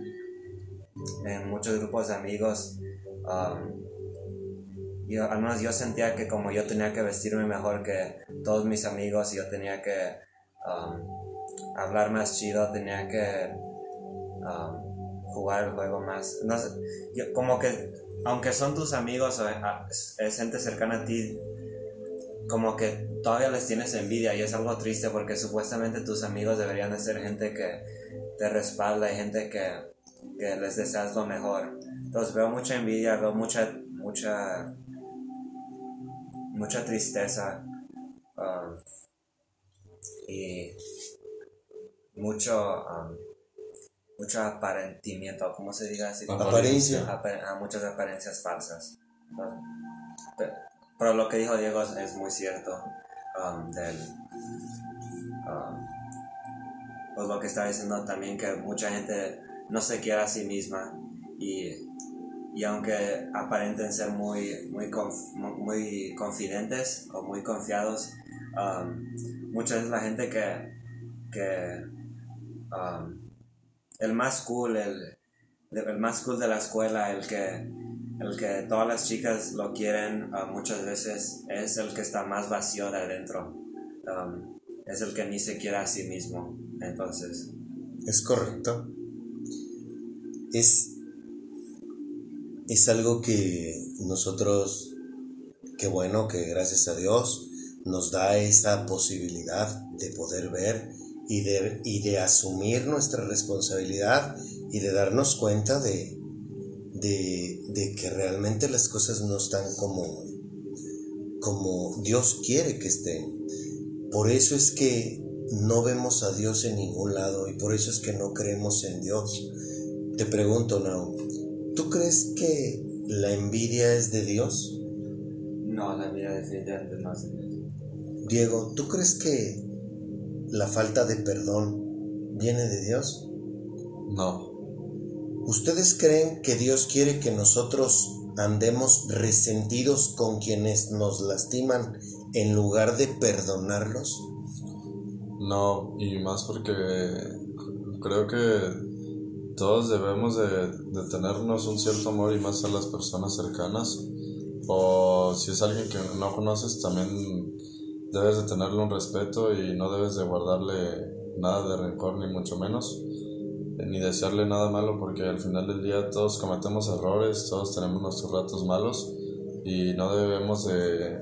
S2: en muchos grupos de amigos, um, yo, al menos yo sentía que como yo tenía que vestirme mejor que todos mis amigos, yo tenía que um, hablar más chido, tenía que um, jugar el juego más. No sé, yo- como que, aunque son tus amigos o ah, es, es gente cercana a ti, como que todavía les tienes envidia y es algo triste porque supuestamente tus amigos deberían de ser gente que te respalda y gente que, que les deseas lo mejor. Entonces veo mucha envidia, veo mucha, mucha, mucha tristeza um, y mucho, um, mucho aparentimiento, ¿cómo se diga así?
S1: Apariencia.
S2: A muchas apariencias falsas. Pero lo que dijo Diego es, es muy cierto. um, del, um, pues lo que estaba diciendo también que mucha gente no se quiere a sí misma y, y aunque aparenten ser muy, muy, conf- muy confidentes o muy confiados, um, muchas veces la gente que, que um, el más cool, el, el más cool de la escuela, el que, el que todas las chicas lo quieren uh, muchas veces, es el que está más vacío de adentro. Um, es el que ni se quiere a sí mismo. Entonces,
S1: Es correcto. Es, es algo que nosotros, que bueno, que gracias a Dios nos da esa posibilidad de poder ver y de, y de asumir nuestra responsabilidad y de darnos cuenta de, de, de que realmente las cosas no están como, como Dios quiere que estén. Por eso es que no vemos a Dios en ningún lado y por eso es que no creemos en Dios. Te pregunto, Nao, ¿tú crees que la envidia es de Dios?
S2: no, la vida definitivamente no es
S1: Diego, ¿tú crees que la falta de perdón viene de Dios?
S3: No,
S1: ¿Ustedes creen que Dios quiere que nosotros andemos resentidos con quienes nos lastiman en lugar de perdonarlos?
S3: no, y más porque creo que todos debemos de, de tenernos un cierto amor y más a las personas cercanas. O si es alguien que no conoces, también debes de tenerle un respeto y no debes de guardarle nada de rencor, ni mucho menos, eh, ni desearle nada malo, porque al final del día todos cometemos errores, todos tenemos nuestros ratos malos y no debemos de,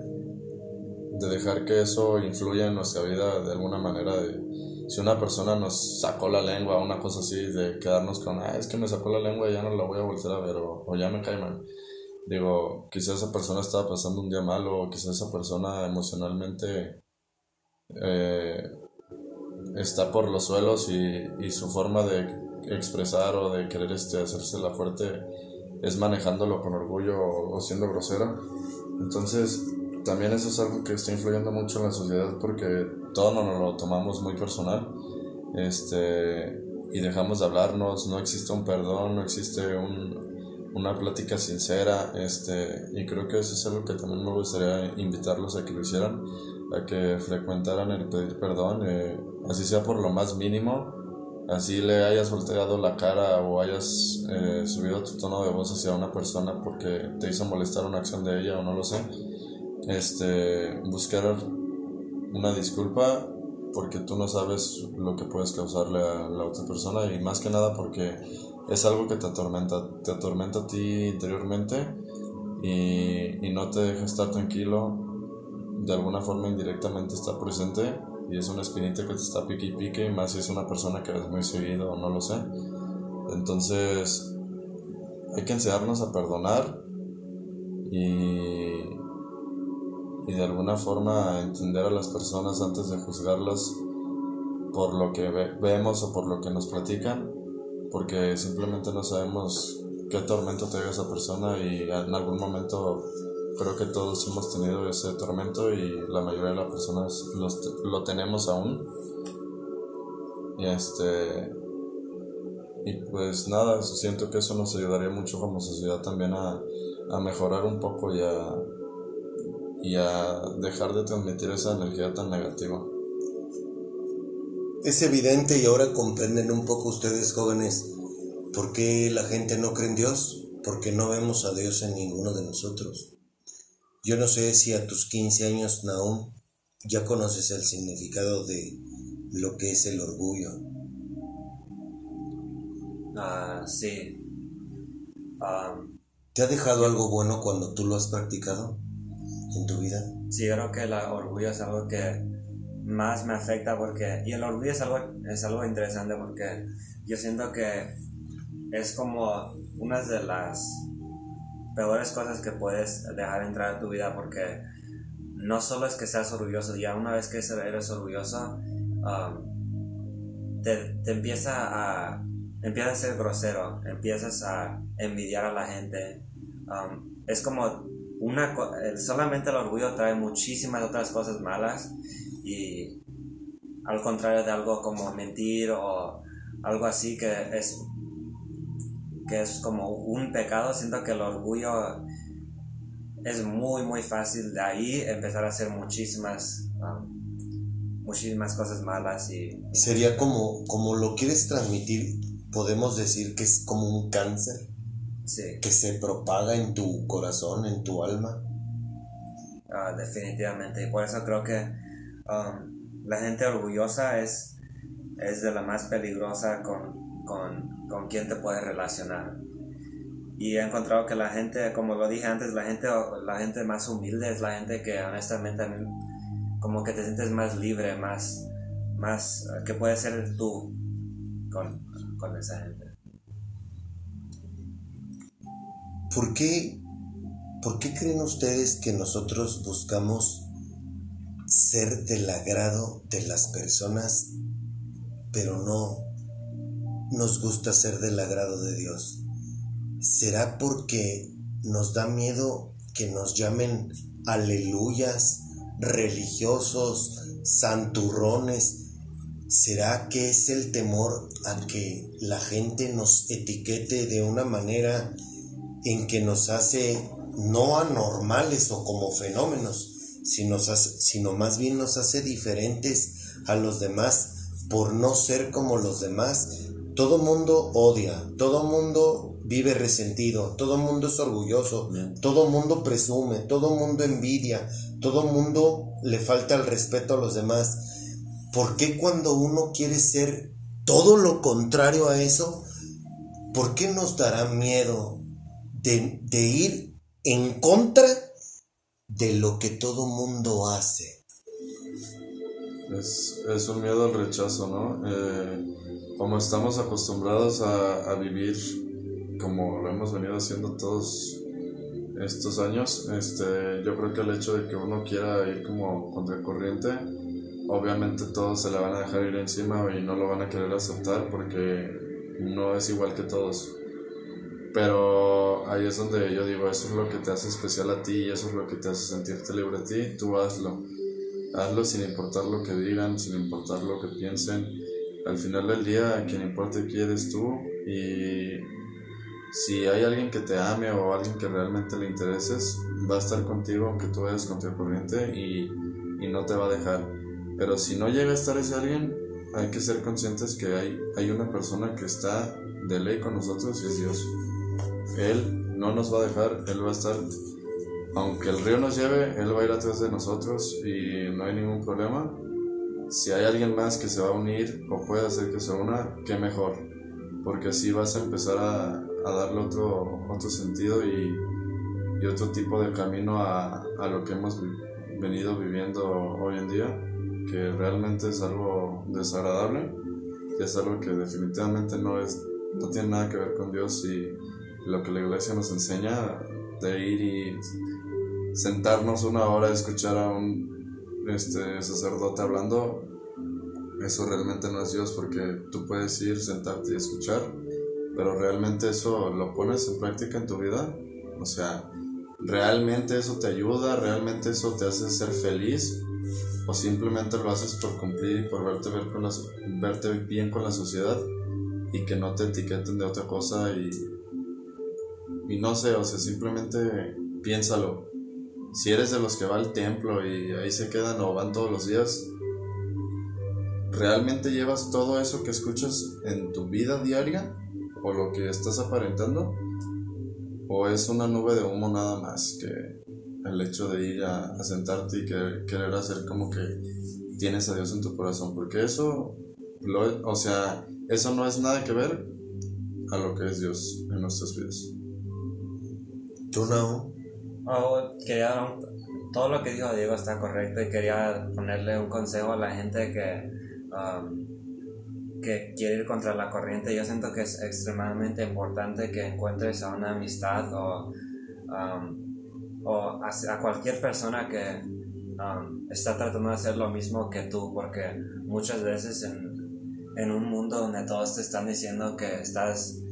S3: de dejar que eso influya en nuestra vida de alguna manera. De, si una persona nos sacó la lengua, una cosa así, de quedarnos con, ah, es que me sacó la lengua y ya no la voy a volver a ver, o, o ya me cae mal. Digo, quizás esa persona estaba pasando un día malo, o quizás esa persona emocionalmente eh, está por los suelos y, y su forma de expresar o de querer este, hacerse la fuerte es manejándolo con orgullo o, siendo grosera. Entonces, también eso es algo que está influyendo mucho en la sociedad porque todo nos lo tomamos muy personal este, y dejamos de hablarnos, no existe un perdón, no existe un, una plática sincera este, y creo que eso es algo que también me gustaría invitarlos a que lo hicieran, a que frecuentaran el pedir perdón, eh, así sea por lo más mínimo, así le hayas volteado la cara o hayas eh, subido tu tono de voz hacia una persona porque te hizo molestar una acción de ella o no lo sé este, buscar una disculpa porque tú no sabes lo que puedes causarle a la otra persona y más que nada porque es algo que te atormenta, te atormenta a ti interiormente y, y no te deja estar tranquilo, de alguna forma indirectamente está presente y es una espinita que te está pique y pique más si es una persona que ves muy seguido o no lo sé. Entonces hay que enseñarnos a perdonar y y de alguna forma entender a las personas antes de juzgarlas por lo que ve- vemos o por lo que nos platican, porque simplemente no sabemos qué tormento tenga esa persona y en algún momento creo que todos hemos tenido ese tormento y la mayoría de las personas los lo tenemos aún. Y este y pues nada, siento que eso nos ayudaría mucho como sociedad también a, a mejorar un poco y a, y a dejar de transmitir esa energía tan negativa.
S1: Es evidente y ahora comprenden un poco ustedes jóvenes por qué la gente no cree en Dios, porque no vemos a Dios en ninguno de nosotros. Yo no sé si a tus 15 años, Naum, ya conoces el significado de lo que es el orgullo.
S2: Ah, sí. Um,
S1: ¿Te ha dejado algo bueno cuando tú lo has practicado en tu vida?
S2: sí, creo que el orgullo es algo que más me afecta porque... Y el orgullo es algo, es algo interesante porque yo siento que es como una de las peores cosas que puedes dejar entrar a tu vida porque no solo es que seas orgulloso, ya una vez que eres orgulloso, um, te, te, empieza a, empieza a ser grosero, empiezas a envidiar a la gente. Um, es como una, solamente el orgullo trae muchísimas otras cosas malas y al contrario de algo como mentir o algo así que es que es como un pecado, siento que el orgullo es muy muy fácil de ahí empezar a hacer muchísimas um, muchísimas cosas malas y
S1: sería como como lo quieres transmitir podemos decir que es como un cáncer
S2: sí.
S1: que se propaga en tu corazón en tu alma.
S2: Ah, definitivamente y por eso creo que um, la gente orgullosa es es de la más peligrosa con, con, con quien te puedes relacionar y he encontrado que la gente, como lo dije antes, la gente, la gente más humilde es la gente que honestamente como que te sientes más libre, más, más que puedes ser tú con, con esa gente.
S1: ¿Por qué, ¿Por qué creen ustedes que nosotros buscamos ser del agrado de las personas, pero no nos gusta ser del agrado de Dios? ¿Será porque nos da miedo que nos llamen aleluyas, religiosos, santurrones? ¿Será que es el temor a que la gente nos etiquete de una manera en que nos hace no anormales o como fenómenos, sino, sino más bien nos hace diferentes a los demás por no ser como los demás? Todo mundo odia, todo mundo vive resentido, todo mundo es orgulloso, todo mundo presume, todo mundo envidia, todo mundo le falta el respeto a los demás. ¿Por qué cuando uno quiere ser todo lo contrario a eso, por qué nos dará miedo de, de ir en contra de lo que todo mundo hace?
S3: Es, es un miedo al rechazo, ¿no? Eh, como estamos acostumbrados a, a vivir como lo hemos venido haciendo todos estos años, este, yo creo que el hecho de que uno quiera ir como contracorriente, obviamente todos se le van a dejar ir encima y no lo van a querer aceptar porque no es igual que todos. Pero ahí es donde yo digo, eso es lo que te hace especial a ti y eso es lo que te hace sentirte libre a ti, tú hazlo. Hazlo sin importar lo que digan, sin importar lo que piensen. Al final del día, quien importa aquí eres tú y si hay alguien que te ame o alguien que realmente le intereses, va a estar contigo aunque tú vayas contracorriente y, y no te va a dejar. Pero si no llega a estar ese alguien, hay que ser conscientes que hay, hay una persona que está de ley con nosotros y es Dios. Él no nos va a dejar, Él va a estar, aunque el río nos lleve, Él va a ir atrás de nosotros y no hay ningún problema. Si hay alguien más que se va a unir o puede hacer que se una, qué mejor, porque así vas a empezar a, darle otro, sentido y, otro tipo de camino a, lo que hemos venido viviendo hoy en día, que realmente es algo desagradable, y es algo que definitivamente no, es, no tiene nada que ver con Dios y lo que la iglesia nos enseña de ir y sentarnos una hora a escuchar a un este, sacerdote hablando, eso realmente no es Dios porque tú puedes ir, sentarte y escuchar, pero realmente eso lo pones en práctica en tu vida, o sea, realmente eso te ayuda, realmente eso te hace ser feliz o simplemente lo haces por cumplir y por verte, ver con la, verte bien con la sociedad y que no te etiqueten de otra cosa y, y no sé, o sea, simplemente piénsalo. si eres de los que va al templo y ahí se quedan o van todos los días, ¿realmente llevas todo eso que escuchas en tu vida diaria o lo que estás aparentando? ¿O es una nube de humo nada más que el hecho de ir a, sentarte y querer hacer como que tienes a Dios en tu corazón? Porque eso, o sea, eso no es nada que ver a lo que es Dios en nuestras vidas.
S1: ¿Tú no?
S2: Oh, quería, todo lo que dijo Diego está correcto y quería ponerle un consejo a la gente que, um, que quiere ir contra la corriente. Yo siento que es extremadamente importante que encuentres a una amistad o, um, o a, cualquier persona que um, está tratando de hacer lo mismo que tú, porque muchas veces en, en un mundo donde todos te están diciendo que estás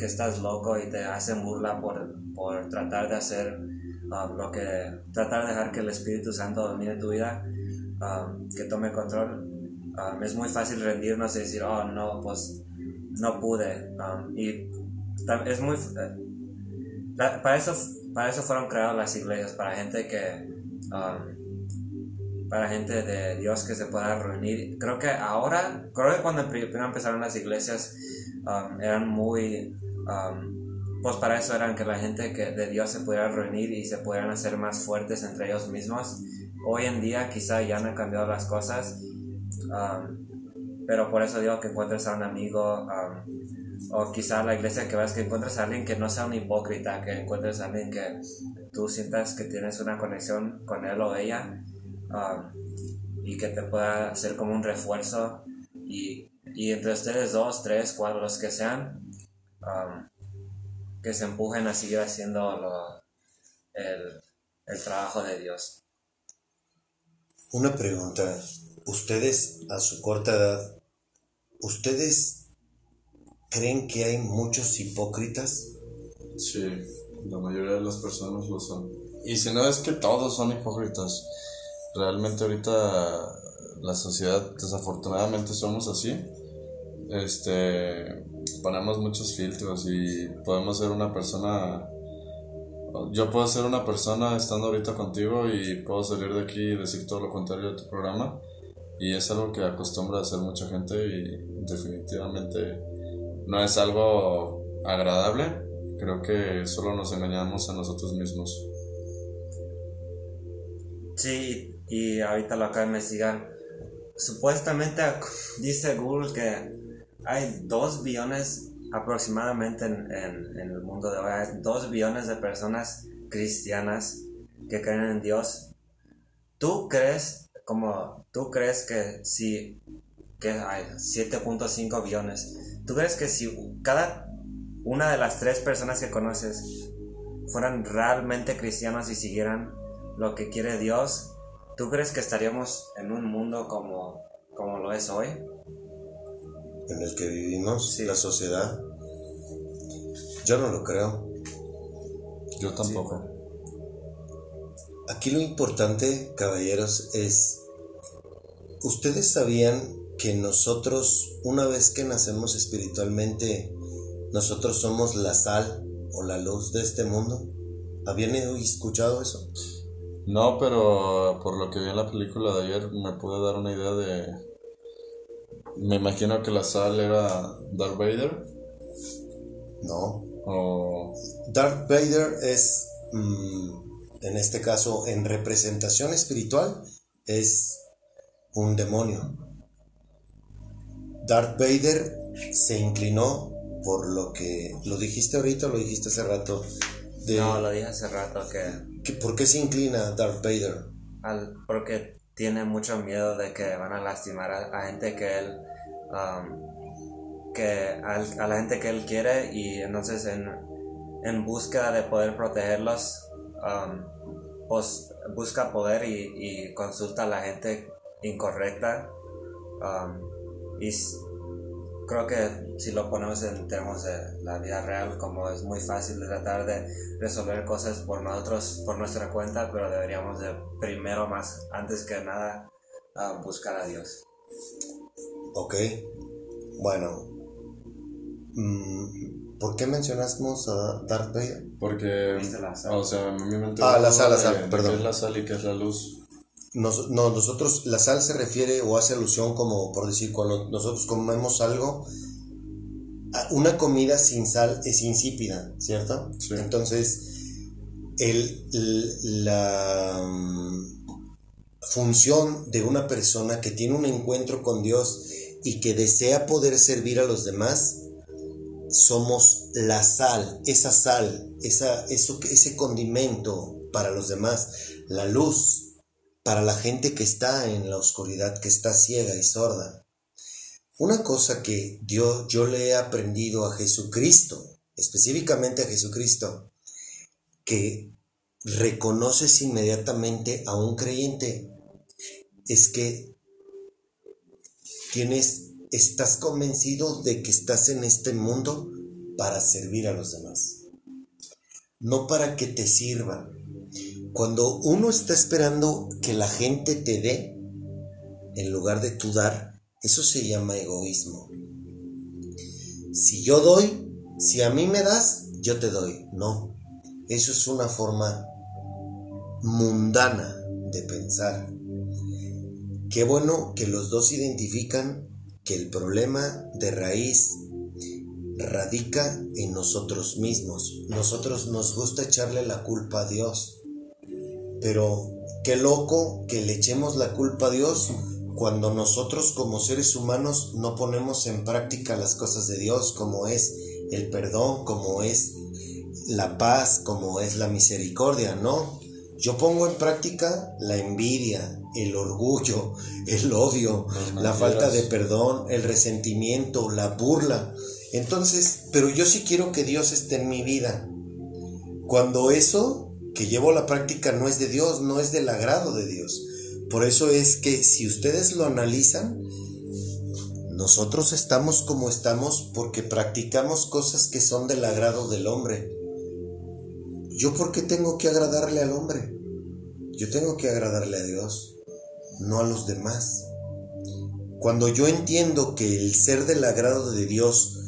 S2: que estás loco y te hacen burla por, por tratar de hacer um, lo que tratar de dejar que el Espíritu Santo domine tu vida um, que tome control um, es muy fácil rendirnos y decir oh no pues no pude y es muy eh, para eso para eso fueron creadas las iglesias para gente que para gente de Dios que se pueda reunir. Creo que ahora, creo que cuando primero empezaron las iglesias um, eran muy, um, pues para eso eran que la gente que de Dios se pudiera reunir y se pudieran hacer más fuertes entre ellos mismos. Hoy en día quizá ya no han cambiado las cosas, um, pero por eso digo que encuentres a un amigo o quizá la iglesia que vas que encuentres a alguien que no sea un hipócrita, que encuentres a alguien que tú sientas que tienes una conexión con él o ella Um, y que te pueda hacer como un refuerzo y, y, entre ustedes dos, tres, cuatro, los que sean, um, que se empujen a seguir haciendo el, el trabajo de Dios.
S1: Una pregunta, ustedes a su corta edad, ¿ustedes creen que hay muchos hipócritas?
S3: Sí, la mayoría de las personas lo son. Y si no es que todos son hipócritas, realmente ahorita la sociedad desafortunadamente somos así. Este, ponemos muchos filtros y podemos ser una persona yo puedo ser una persona estando ahorita contigo y puedo salir de aquí y decir todo lo contrario de tu programa. Y es algo que acostumbra a hacer mucha gente y definitivamente no es algo agradable. Creo que solo nos engañamos a nosotros mismos.
S2: Sí y ahorita lo acabo de investigar. Supuestamente dice Google que hay 2 billones aproximadamente en, en, el mundo de hoy, hay 2 billones de personas cristianas que creen en Dios. ¿Tú crees, como tú crees que si, que hay 7.5 billones, tú crees que si cada una de las tres personas que conoces fueran realmente cristianos y siguieran lo que quiere Dios, ¿Tú crees que estaríamos en un mundo como, como lo es hoy?
S1: En el que vivimos, la sociedad. Yo no lo creo.
S3: Yo tampoco.
S1: Aquí lo importante, caballeros, es, ¿ustedes sabían que nosotros, una vez que nacemos espiritualmente, nosotros somos la sal o la luz de este mundo? ¿Habían escuchado eso?
S3: No, pero por lo que vi en la película de ayer me pude dar una idea de... Me imagino que la sal era Darth Vader.
S1: No. Darth Vader es, mm, en este caso, en representación espiritual, es un demonio. Darth Vader se inclinó por lo que lo dijiste ahorita, lo dijiste hace rato.
S2: no, lo dije hace rato que
S1: ¿Por qué se inclina Darth Vader?
S2: Porque tiene mucho miedo de que van a lastimar a, gente que él um, que a la gente que él quiere y entonces en, en búsqueda de poder protegerlos pues busca poder y, y, consulta a la gente incorrecta um, y creo que si lo ponemos en términos de la vida real, como es muy fácil de tratar de resolver cosas por nosotros, por nuestra cuenta, pero deberíamos de primero más, antes que nada, buscar a Dios.
S1: Ok, bueno, mm, ¿Por qué mencionamos a Darth Vader?
S3: Porque,
S2: Viste la sal.
S3: o sea, a mí me
S1: Ah, la sal, la sal,
S3: de
S1: perdón.
S3: qué es la sal y qué es la luz.
S1: Nos- no, nosotros, la sal se refiere o hace alusión como, por decir, cuando nosotros comemos algo, una comida sin sal es insípida, ¿cierto?
S3: Sí.
S1: Entonces, el, la mm, función de una persona que tiene un encuentro con Dios y que desea poder servir a los demás, somos la sal, esa sal, esa, eso, ese condimento para los demás, la luz para la gente que está en la oscuridad, que está ciega y sorda. Una cosa que yo, le he aprendido a Jesucristo, específicamente a Jesucristo, que reconoces inmediatamente a un creyente, es que tienes, estás convencido de que estás en este mundo para servir a los demás, no para que te sirvan. Cuando uno está esperando que la gente te dé, en lugar de tú dar, eso se llama egoísmo. Si yo doy, si a mí me das, yo te doy. No, eso es una forma mundana de pensar. Qué bueno que los dos identifican que el problema de raíz radica en nosotros mismos. Nosotros nos gusta echarle la culpa a Dios. Pero qué loco que le echemos la culpa a Dios cuando nosotros como seres humanos no ponemos en práctica las cosas de Dios, como es el perdón, como es la paz, como es la misericordia, ¿no? Yo pongo en práctica la envidia, el orgullo, *laughs* el odio, la falta de perdón, el resentimiento, la burla. Entonces, pero yo sí quiero que Dios esté en mi vida. Cuando eso que llevo la práctica no es de Dios, no es del agrado de Dios. Por eso es que si ustedes lo analizan, nosotros estamos como estamos porque practicamos cosas que son del agrado del hombre. ¿Yo por qué tengo que agradarle al hombre? Yo tengo que agradarle a Dios, no a los demás. Cuando yo entiendo que el ser del agrado de Dios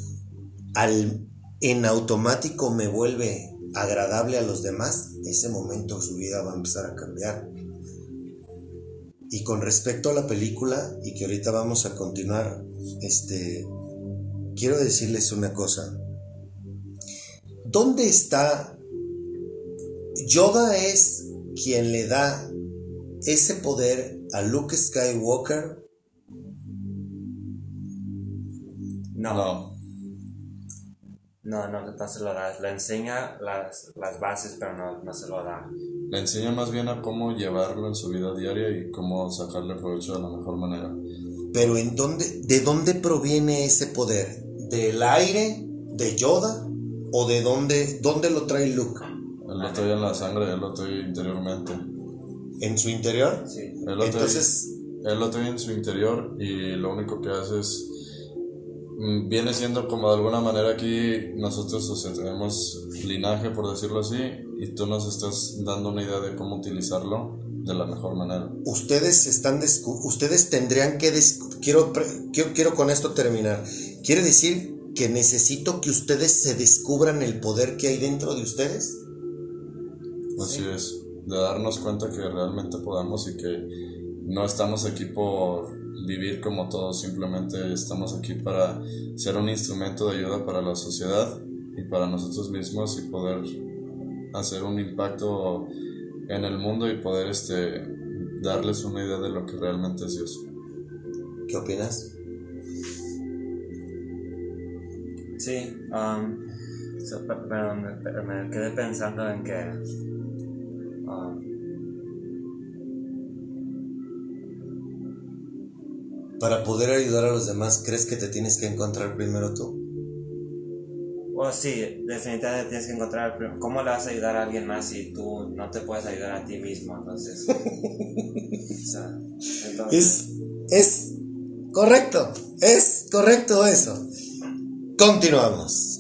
S1: al, en automático me vuelve agradable a los demás, ese momento su vida va a empezar a cambiar. Y con respecto a la película, y que ahorita vamos a continuar, este, quiero decirles una cosa. ¿Dónde está? Yoda es quien le da ese poder a Luke Skywalker.
S2: No,
S3: No.
S2: no, no, no se lo da. Le enseña las, las bases, pero no, no se lo da.
S3: Le enseña más bien a cómo llevarlo en su vida diaria y cómo sacarle provecho de la mejor manera.
S1: Pero ¿en dónde, ¿de dónde proviene ese poder? ¿Del aire? ¿De Yoda? ¿O de dónde, dónde lo trae Luke?
S3: Él lo trae en la sangre, él lo trae interiormente.
S1: ¿En su interior?
S2: Sí.
S3: Él lo, trae,
S1: Entonces,
S3: él lo trae en su interior y lo único que hace es... mm, Viene siendo como de alguna manera aquí nosotros o sea, tenemos linaje, por decirlo así, y tú nos estás dando una idea de cómo utilizarlo de la mejor manera.
S1: ustedes están ustedes tendrían que quiero, quiero quiero con esto terminar. Quiere decir que necesito que ustedes se descubran el poder que hay dentro de ustedes.
S3: Así es, de darnos cuenta que realmente podamos y que no estamos aquí por vivir como todos, simplemente estamos aquí para ser un instrumento de ayuda para la sociedad y para nosotros mismos y poder hacer un impacto en el mundo y poder este darles una idea de lo que realmente es Dios.
S1: ¿Qué opinas?
S2: Sí, um, so, pe- pero me, pero me quedé pensando en que um,
S1: Para poder ayudar a los demás, ¿crees que te tienes que encontrar primero tú?
S2: oh, sí, definitivamente tienes que encontrar prim- cómo le vas a ayudar a alguien más si tú no te puedes ayudar a ti mismo, entonces, *laughs* o sea, entonces
S1: Es, es correcto, es correcto eso. Continuamos.